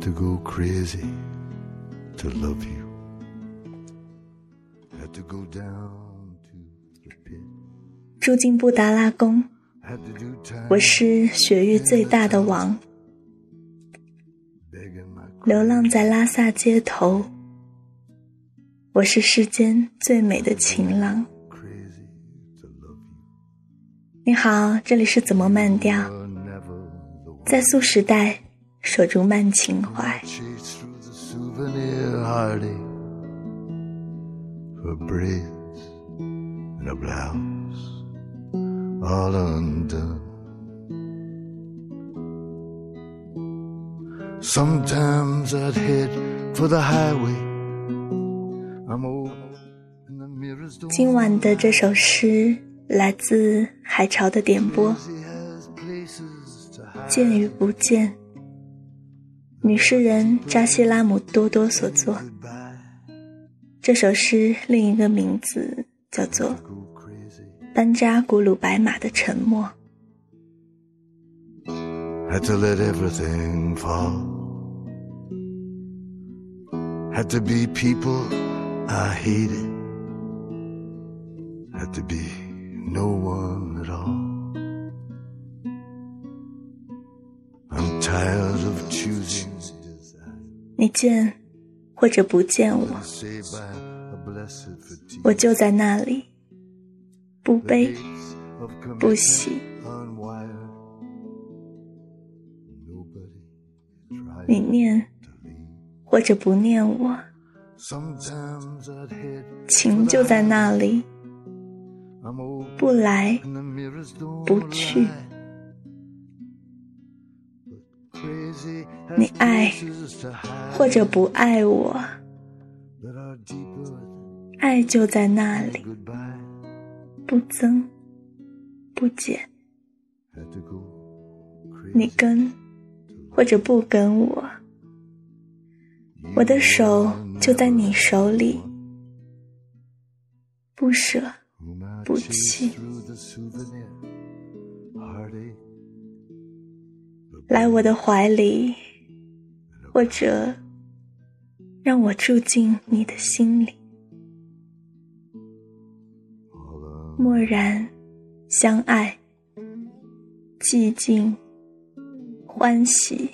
to go crazy to love you to go down to repeat 住进布达拉宫，我是雪域最大的王，流浪在拉萨街头，我是世间最美的情郎。你好，这里是怎么慢调？在素时代。守住慢情怀。the 今晚的这首诗来自海潮的点播.见与不见，女诗人扎西拉姆多多所作。这首诗另一个名字叫做《班扎古鲁白马的沉默》。Had to let everything fall. Had to be people I hated. Had to be no one at all. i love to 你见或者不见我，我就在那里，不悲不喜。你念或者不念我。情就在那里。不来不去。你爱或者不爱我爱就在那里不增不减。你跟或者不跟我我的手就在你手里不舍不弃。来我的怀里，或者让我住进你的心里，默然相爱，寂静欢喜。